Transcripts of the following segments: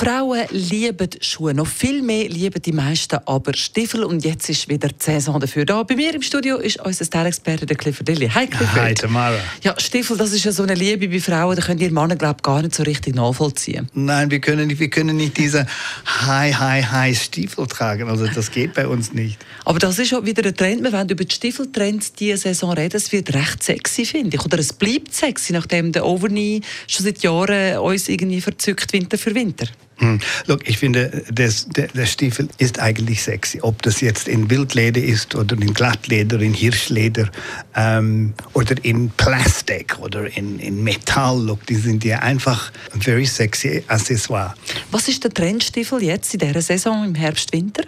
Frauen lieben Schuhe, noch viel mehr lieben die meisten aber Stiefel und jetzt ist wieder die Saison dafür da. Bei mir im Studio ist unser Style-Experte der Clifford Dilly. Hi Clifford. Hi Tamara. Ja, Stiefel, das ist ja so eine Liebe bei Frauen, da könnt ihr Männer glaube ich gar nicht so richtig nachvollziehen. Nein, wir können nicht, wir können nicht diese High, High, High Stiefel tragen. Also das geht bei uns nicht. Aber das ist auch wieder ein Trend. Wir wollen über die Stiefeltrends diese Saison reden. Es wird recht sexy, finde ich. Oder es bleibt sexy, nachdem der Overknee schon seit Jahren uns irgendwie verzückt Winter für Winter. Hm. Look, ich finde, das, der, der, Stiefel ist eigentlich sexy. Ob das jetzt in Wildleder ist oder in Glattleder, in Hirschleder ähm, oder in Plastik oder in, in Metall. Look, die sind ja einfach ein very sexy Accessoire. Was ist der Trendstiefel jetzt in dieser Saison im Herbst-Winter?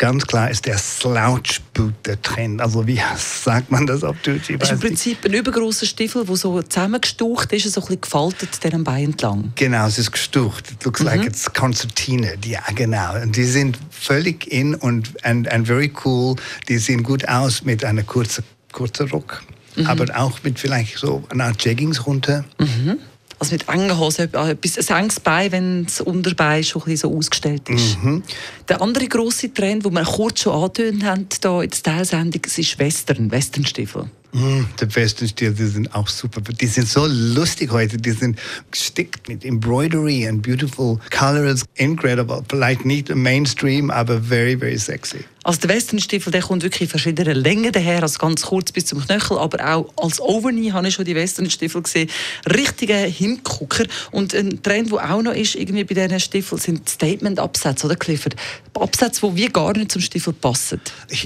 Ganz klar ist der Slouch Boot der Trend. Also wie sagt man das auf Deutsch? Es ist im Prinzip ein übergroßer Stiefel, der so zusammengestucht ist, so ein bisschen gefaltet deren Bein entlang. Genau, es ist gestucht. It looks mhm. like it's Konzertine. Ja, genau. Und die sind völlig in und and, and very cool. Die sehen gut aus mit einer kurzen, kurzen Rock. Mhm. Aber auch mit vielleicht so einer Art Jeggings runter. Mhm also mit engen Hosen, etwas, ein enges Bein, wenn das Unterbein schon ein so ausgestellt ist. Mhm. Der andere grosse Trend, den wir kurz schon angetönt haben hier in der Style-Sendung, ist Western, Westernstiefel. Mm, die Western-Stil, die sind auch super. Die sind so lustig heute. Die sind gestickt mit Embroidery and beautiful colors. Incredible. Vielleicht nicht Mainstream, aber very, very sexy. Also der Westernstiefel, der kommt wirklich in verschiedenen Längen daher, also ganz kurz bis zum Knöchel, aber auch als Overknee habe ich schon die Westernstiefel gesehen. Richtige Hingucker. Und ein Trend, der auch noch ist, irgendwie bei diesen Stiefeln, sind Statement-Absätze, oder Clifford? Absätze, die wie gar nicht zum Stiefel passen.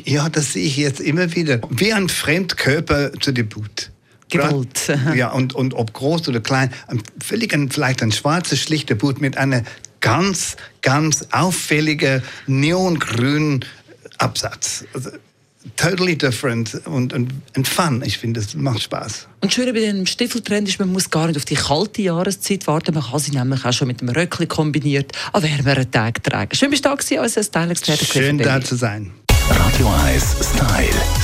Ja, das sehe ich jetzt immer wieder. Wie ein Fremdkörper zu dem Boot. Gewollt. Ja, und, und ob groß oder klein, völlig ein, vielleicht ein schwarzer, schlichter Boot mit einer ganz, ganz auffälligen neongrünen Absatz. Also, totally different und, und, und fun. Ich finde, es macht Spaß. Und schön bei dem Stiefeltrend ist, man muss gar nicht auf die kalte Jahreszeit warten. Man kann sie nämlich auch schon mit dem Röckli kombiniert an wärmeren Tagen tragen. Schön, bist du da gewesen, als Style-Experte. Schön, da zu sein. Radio 1 Style. Style.